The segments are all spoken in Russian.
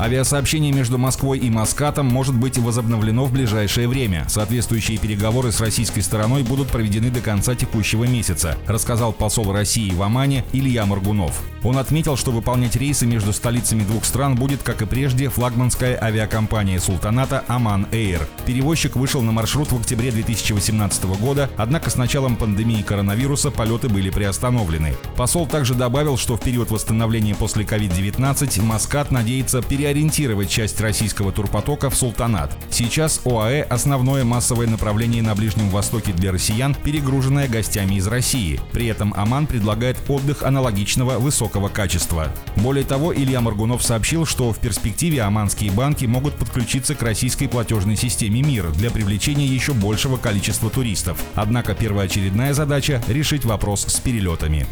Авиасообщение между Москвой и Маскатом может быть возобновлено в ближайшее время. Соответствующие переговоры с российской стороной будут проведены до конца текущего месяца, рассказал посол России в Омане Илья Маргунов. Он отметил, что выполнять рейсы между столицами двух стран будет, как и прежде, флагманская авиакомпания Султаната Аман Эйр. Перевозчик вышел на маршрут в октябре 2018 года, однако с началом пандемии коронавируса полеты были приостановлены. Посол также добавил, что в период восстановления после COVID-19 Маскат надеется переориентировать переориентировать часть российского турпотока в Султанат. Сейчас ОАЭ – основное массовое направление на Ближнем Востоке для россиян, перегруженное гостями из России. При этом Оман предлагает отдых аналогичного высокого качества. Более того, Илья Маргунов сообщил, что в перспективе оманские банки могут подключиться к российской платежной системе МИР для привлечения еще большего количества туристов. Однако первоочередная задача – решить вопрос с перелетами.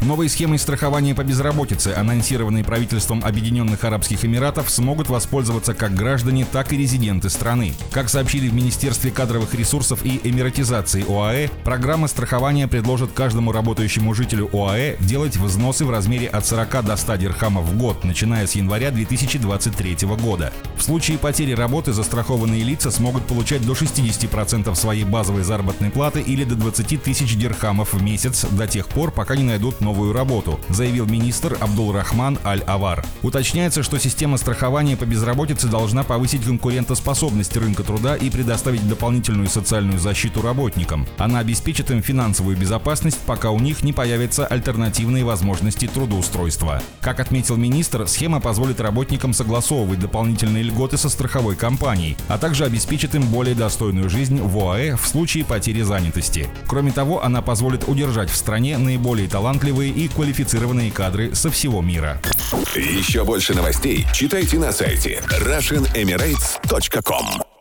Новой схемой страхования по безработице, анонсированной правительством Объединенных Арабских Эмиратов, смогут воспользоваться как граждане, так и резиденты страны. Как сообщили в Министерстве кадровых ресурсов и эмиратизации ОАЭ, программа страхования предложит каждому работающему жителю ОАЭ делать взносы в размере от 40 до 100 дирхамов в год, начиная с января 2023 года. В случае потери работы застрахованные лица смогут получать до 60% своей базовой заработной платы или до 20 тысяч дирхамов в месяц до тех пор, пока не найдут новую работу, заявил министр Абдул-Рахман Аль-Авар. Уточняется, что система страхования по безработице должна повысить конкурентоспособность рынка труда и предоставить дополнительную социальную защиту работникам. Она обеспечит им финансовую безопасность, пока у них не появятся альтернативные возможности трудоустройства. Как отметил министр, схема позволит работникам согласовывать дополнительные льготы со страховой компанией, а также обеспечит им более достойную жизнь в ОАЭ в случае потери занятости. Кроме того, она позволит удержать в стране наиболее талантливые талантливые и квалифицированные кадры со всего мира. Еще больше новостей читайте на сайте RussianEmirates.com